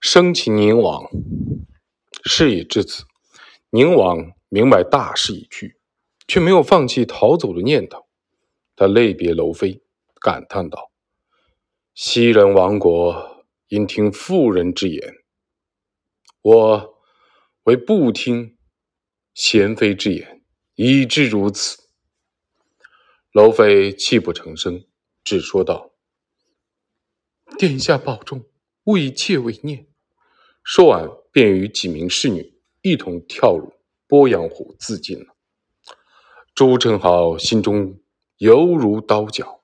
生擒宁王，事已至此，宁王明白大势已去，却没有放弃逃走的念头。他泪别楼妃，感叹道：“昔人亡国，应听妇人之言，我为不听贤妃之言，以致如此。”楼妃泣不成声，只说道：“殿下保重，勿以妾为念。”说完，便与几名侍女一同跳入鄱阳湖自尽了。朱宸濠心中犹如刀绞。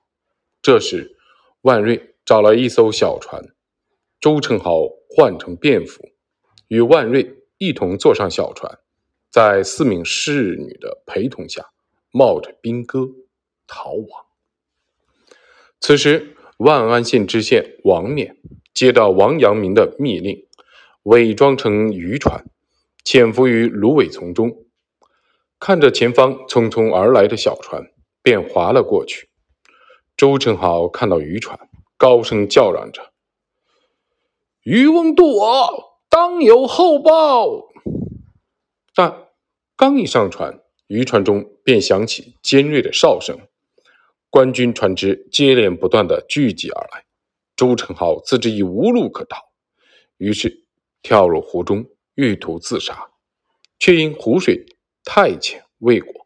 这时，万瑞找来一艘小船，朱宸濠换成便服，与万瑞一同坐上小船，在四名侍女的陪同下，冒着兵戈逃亡。此时，万安县知县王冕接到王阳明的密令。伪装成渔船，潜伏于芦苇丛中，看着前方匆匆而来的小船，便划了过去。周成豪看到渔船，高声叫嚷着：“渔翁渡我，当有厚报！”但刚一上船，渔船中便响起尖锐的哨声，官军船只接连不断的聚集而来。周成豪自知已无路可逃，于是。跳入湖中，欲图自杀，却因湖水太浅未果。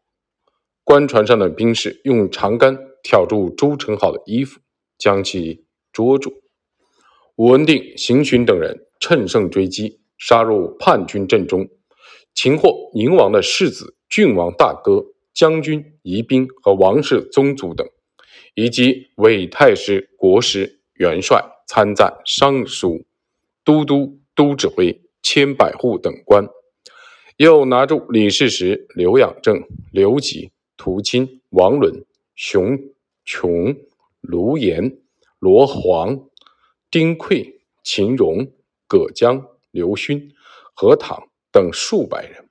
官船上的兵士用长杆挑住周成好的衣服，将其捉住。武文定、邢勋等人乘胜追击，杀入叛军阵中，擒获宁王的世子、郡王大哥、将军、仪兵和王氏宗族等，以及伪太师、国师、元帅、参赞、尚书、都督。都指挥千百户等官，又拿住李世石、刘养正、刘吉、涂钦、王伦、熊琼、卢岩、罗黄、丁馈、秦荣、葛江、刘勋、何唐等数百人。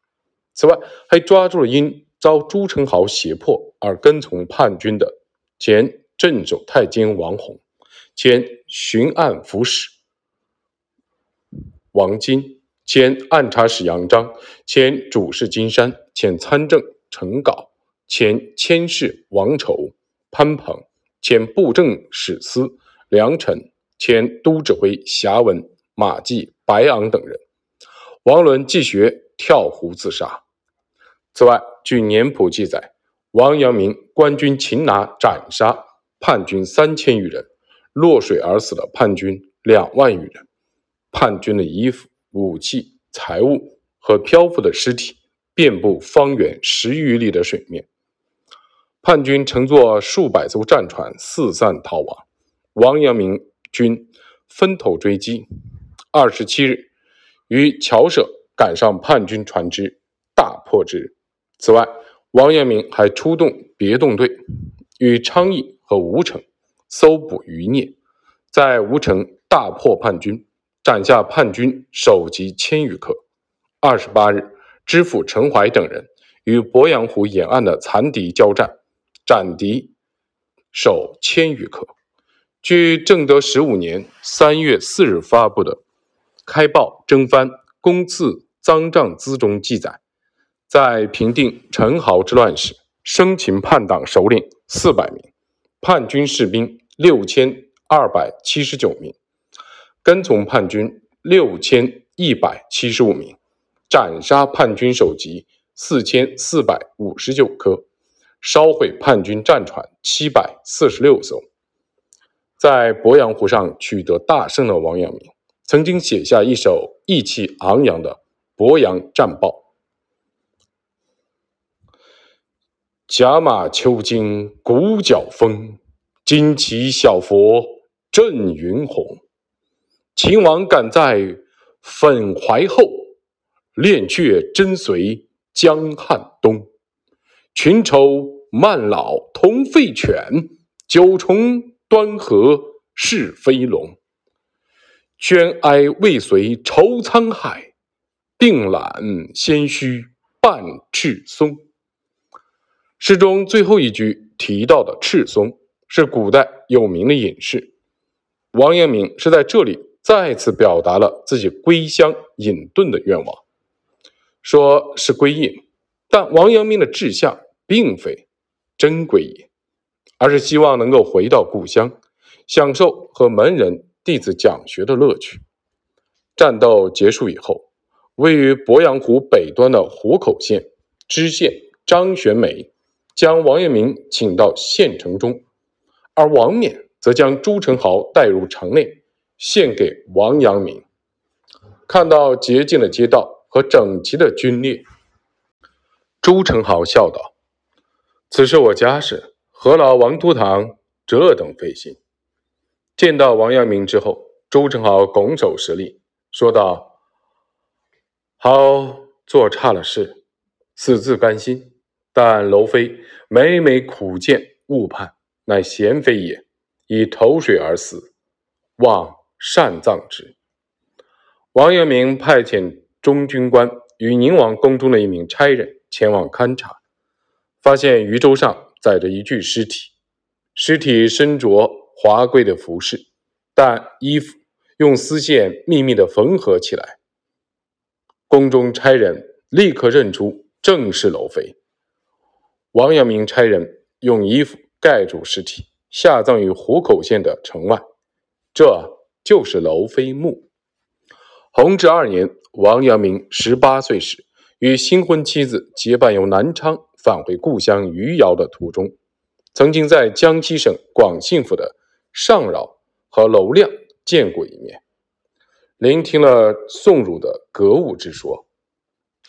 此外，还抓住了因遭朱宸濠胁迫而跟从叛军的前镇守太监王弘、兼巡按抚使。王金，兼按察使杨章，兼主事金山，兼参政陈杲，前佥事王丑、潘鹏，前布政使司梁臣，前都指挥侠文马季、白昂等人。王伦继学跳湖自杀。此外，据年谱记载，王阳明官军擒拿斩杀叛军三千余人，落水而死的叛军两万余人。叛军的衣服、武器、财物和漂浮的尸体遍布方圆十余里的水面。叛军乘坐数百艘战船四散逃亡，王阳明军分头追击。二十七日，于桥舍赶上叛军船只，大破之。此外，王阳明还出动别动队，与昌邑和吴城搜捕余孽，在吴城大破叛军。斩下叛军首级千余克。二十八日，知府陈怀等人与鄱阳湖沿岸的残敌交战，斩敌首千余克。据正德十五年三月四日发布的《开报征番公赐赃帐资》中记载，在平定陈豪之乱时，生擒叛党首领四百名，叛军士兵六千二百七十九名。跟从叛军六千一百七十五名，斩杀叛军首级四千四百五十九颗，烧毁叛军战船七百四十六艘。在鄱阳湖上取得大胜的王阳明，曾经写下一首意气昂扬的《鄱阳战报》：“甲马秋惊鼓角风，旌旗小佛震云虹。”秦王赶在粉怀后，恋却真随江汉东。群丑慢老同废犬，九重端河是飞龙。捐哀未遂愁沧海，定揽先须半赤松。诗中最后一句提到的赤松，是古代有名的隐士。王阳明是在这里。再次表达了自己归乡隐遁的愿望，说是归隐，但王阳明的志向并非真归隐，而是希望能够回到故乡，享受和门人弟子讲学的乐趣。战斗结束以后，位于鄱阳湖北端的湖口县知县张玄美将王阳明请到县城中，而王冕则将朱宸濠带入城内，献给王阳明。看到洁净的街道和整齐的军列，朱宸濠笑道：“此是我家事，何劳王都堂这等费心？”见到王阳明之后，朱宸濠拱手施礼。说道：“好做差了事，死自甘心。但娄妃每每苦谏误判，乃贤妃也，以投水而死，望善葬之。”王阳明派遣中军官与宁王宫中的一名差人前往勘察，发现渔舟上载着一具尸体，尸体身着华贵的服饰，但衣服。用丝线秘密的缝合起来。宫中差人立刻认出正是娄妃。王阳明差人用衣服盖住尸体，下葬于湖口县的城外，这就是娄妃墓。弘治二年，王阳明十八岁时，与新婚妻子结伴由南昌返回故乡余姚的途中，曾经在江西省广信府的上饶和娄亮。见过一面，聆听了宋儒的格物之说，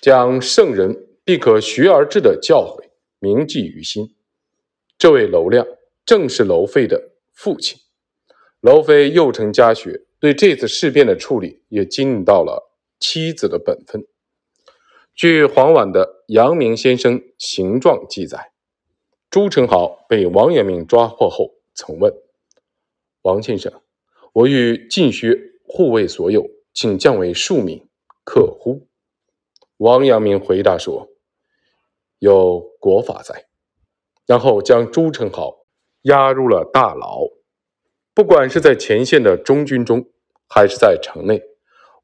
将圣人必可学而至的教诲铭记于心。这位娄亮正是娄妃的父亲。娄妃幼承家学，对这次事变的处理也尽到了妻子的本分。据黄婉的《阳明先生形状》记载，朱宸濠被王阳明抓获后，曾问王先生。我欲尽学护卫所有，请降为庶民，可乎？王阳明回答说：“有国法在。”然后将朱宸濠押入了大牢。不管是在前线的中军中，还是在城内，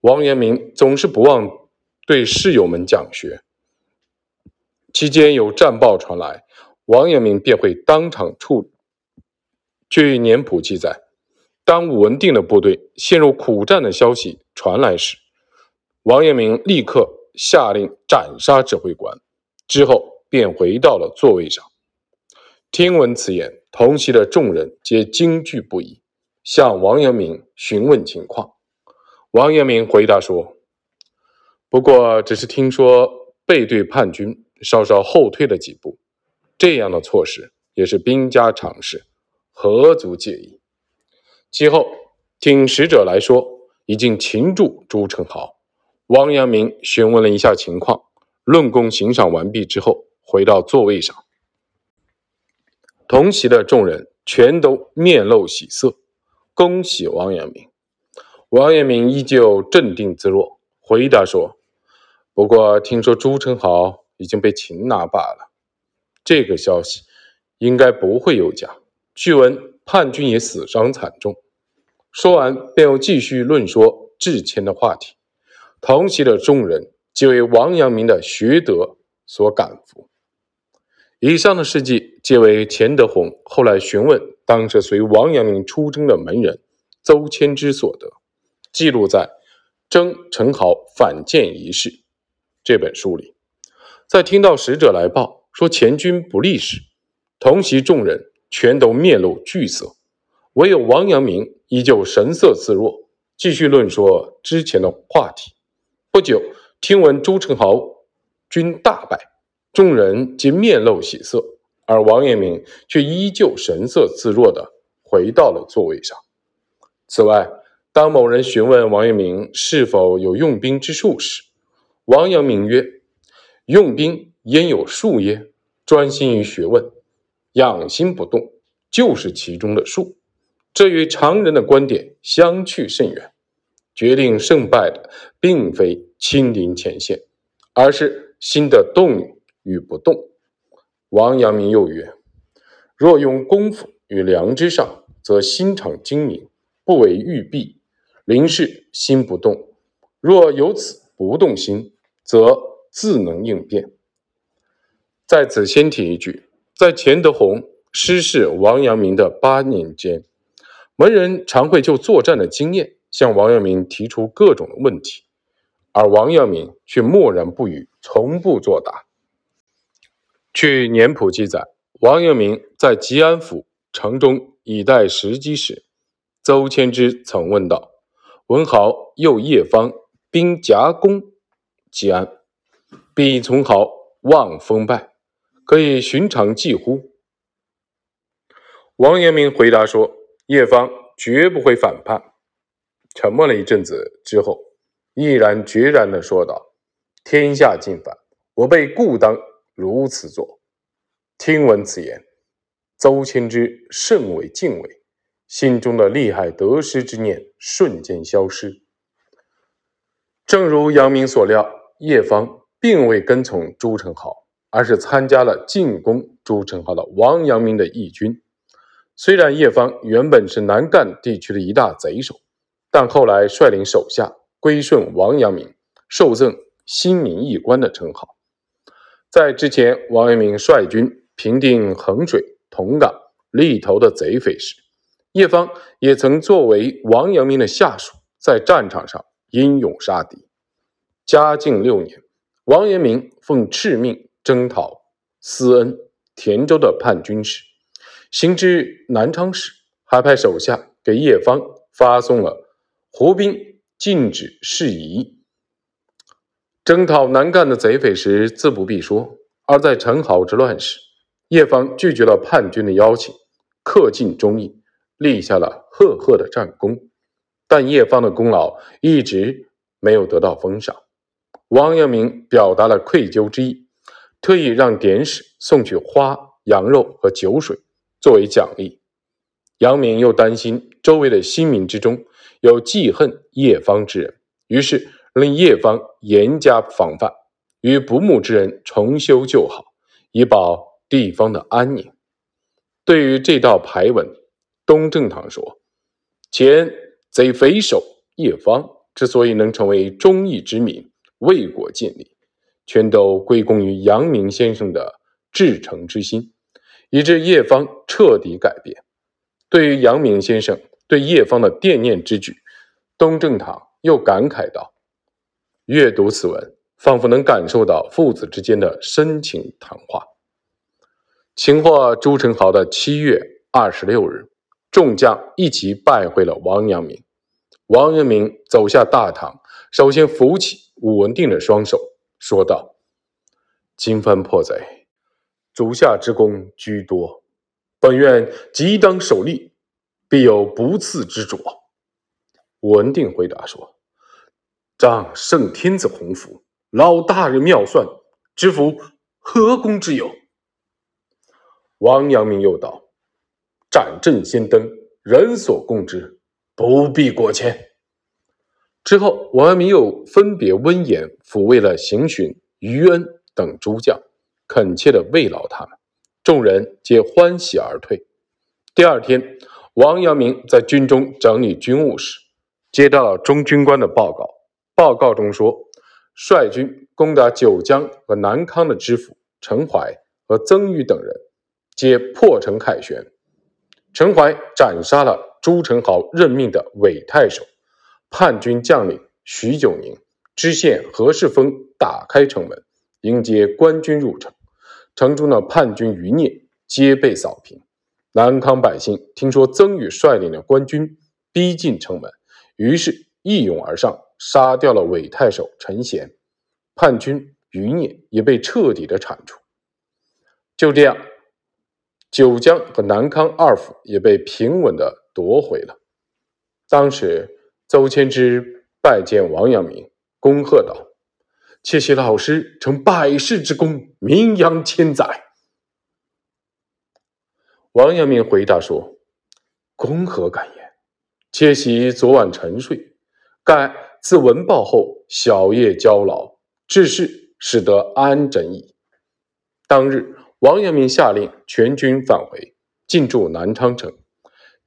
王阳明总是不忘对室友们讲学。期间有战报传来，王阳明便会当场处理。据年谱记载。当武文定的部队陷入苦战的消息传来时，王阳明立刻下令斩杀指挥官，之后便回到了座位上。听闻此言，同席的众人皆惊惧不已，向王阳明询问情况。王阳明回答说：“不过只是听说背对叛军，稍稍后退了几步，这样的措施也是兵家常事，何足介意。”其后，听使者来说，已经擒住朱宸濠。王阳明询问了一下情况，论功行赏完毕之后，回到座位上。同席的众人全都面露喜色，恭喜王阳明。王阳明依旧镇定自若，回答说：“不过听说朱宸濠已经被擒拿罢了，这个消息应该不会有假。据闻叛军也死伤惨重。”说完，便又继续论说致谦的话题。同席的众人皆为王阳明的学德所感服。以上的事迹皆为钱德洪后来询问当时随王阳明出征的门人邹谦之所得，记录在《征陈豪反间仪事》这本书里。在听到使者来报说前军不利时，同席众人全都面露惧色。唯有王阳明依旧神色自若，继续论说之前的话题。不久，听闻朱宸濠军大败，众人皆面露喜色，而王阳明却依旧神色自若地回到了座位上。此外，当某人询问王阳明是否有用兵之术时，王阳明曰：“用兵焉有术耶？专心于学问，养心不动，就是其中的术。”这与常人的观点相去甚远。决定胜败的，并非亲临前线，而是心的动与不动。王阳明又曰：“若用功夫与良知上，则心常精明，不为欲弊；临事心不动，若有此不动心，则自能应变。在此先提一句，在钱德洪失事王阳明的八年间，门人常会就作战的经验向王阳明提出各种问题，而王阳明却默然不语，从不作答。据年谱记载，王阳明在吉安府城中以待时机时，邹谦之曾问道。文豪又叶方兵夹攻吉安，必从豪望风败，可以寻常计乎？王阳明回答说：“叶方绝不会反叛。”沉默了一阵子之后，毅然决然地说道：“天下尽反，我辈故当如此做。”听闻此言，邹谦之甚为敬畏。心中的利害得失之念瞬间消失。正如杨明所料，叶方并未跟从朱宸濠，而是参加了进攻朱宸濠的王阳明的义军。虽然叶方原本是南赣地区的一大贼首，但后来率领手下归顺王阳明，受赠新民义官的称号。在之前，王阳明率军平定衡水、同港、利头的贼匪时，叶方也曾作为王阳明的下属，在战场上英勇杀敌。嘉靖六年，王阳明奉敕命征讨思恩、田州的叛军时，行至南昌时，还派手下给叶方发送了胡兵禁止事宜。征讨南赣的贼匪时，自不必说；而在陈豪之乱时，叶方拒绝了叛军的邀请，恪尽忠义。立下了赫赫的战功，但叶方的功劳一直没有得到封赏。王阳明表达了愧疚之意，特意让典史送去花、羊肉和酒水作为奖励。杨明又担心周围的新民之中有记恨叶方之人，于是令叶方严加防范，与不睦之人重修旧好，以保地方的安宁。对于这道牌文。东正堂说：“前贼匪首叶方之所以能成为忠义之民、为国尽力，全都归功于阳明先生的至诚之心，以致叶方彻底改变。对于阳明先生对叶方的惦念之举，东正堂又感慨道：‘阅读此文，仿佛能感受到父子之间的深情谈话。’擒获朱宸濠的七月二十六日。”众将一起拜会了王阳明。王阳明走下大堂，首先扶起武文定的双手，说道：“今番破贼，足下之功居多，本院即当首立，必有不次之着。”文定回答说：“仗圣天子洪福，老大人妙算，知府何功之有？”王阳明又道。斩阵先登，人所共知，不必过谦。之后，王阳明又分别温言抚慰了邢询、于恩等诸将，恳切的慰劳他们，众人皆欢喜而退。第二天，王阳明在军中整理军务时，接到了中军官的报告。报告中说，率军攻打九江和南康的知府陈怀和曾玉等人，皆破城凯旋。陈怀斩杀了朱宸濠任命的伪太守，叛军将领徐九宁、知县何世峰打开城门迎接官军入城，城中的叛军余孽皆被扫平。南康百姓听说曾宇率领的官军逼近城门，于是一拥而上，杀掉了伪太守陈贤，叛军余孽也被彻底的铲除。就这样。九江和南康二府也被平稳地夺回了。当时，邹谦之拜见王阳明，恭贺道：“窃喜老师成百世之功，名扬千载。”王阳明回答说：“公何敢言？窃喜昨晚沉睡，盖自闻报后，小夜交劳，致仕使得安枕矣。”当日。王阳明下令全军返回，进驻南昌城。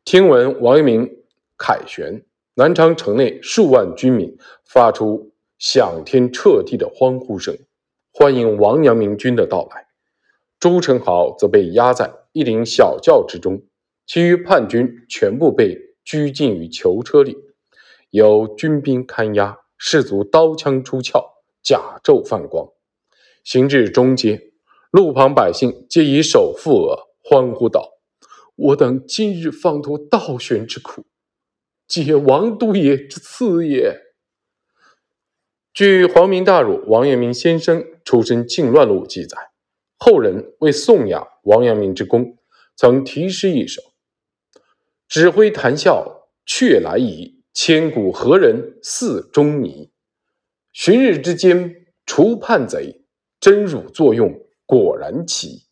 听闻王阳明凯旋，南昌城内数万军民发出响天彻地的欢呼声，欢迎王阳明军的到来。朱宸濠则被压在一顶小轿之中，其余叛军全部被拘禁于囚车里，有军兵看押，士卒刀枪出鞘，甲胄泛光。行至中街，路旁百姓皆以手负额，欢呼道：“我等今日放脱倒悬之苦，皆王都爷之赐也。”据《皇明大儒王阳明先生出身靖乱录》记载。后人为颂扬王阳明之功，曾题诗一首：“指挥谈笑却来矣，千古何人似钟尼？旬日之间除叛贼，真汝作用果然奇。”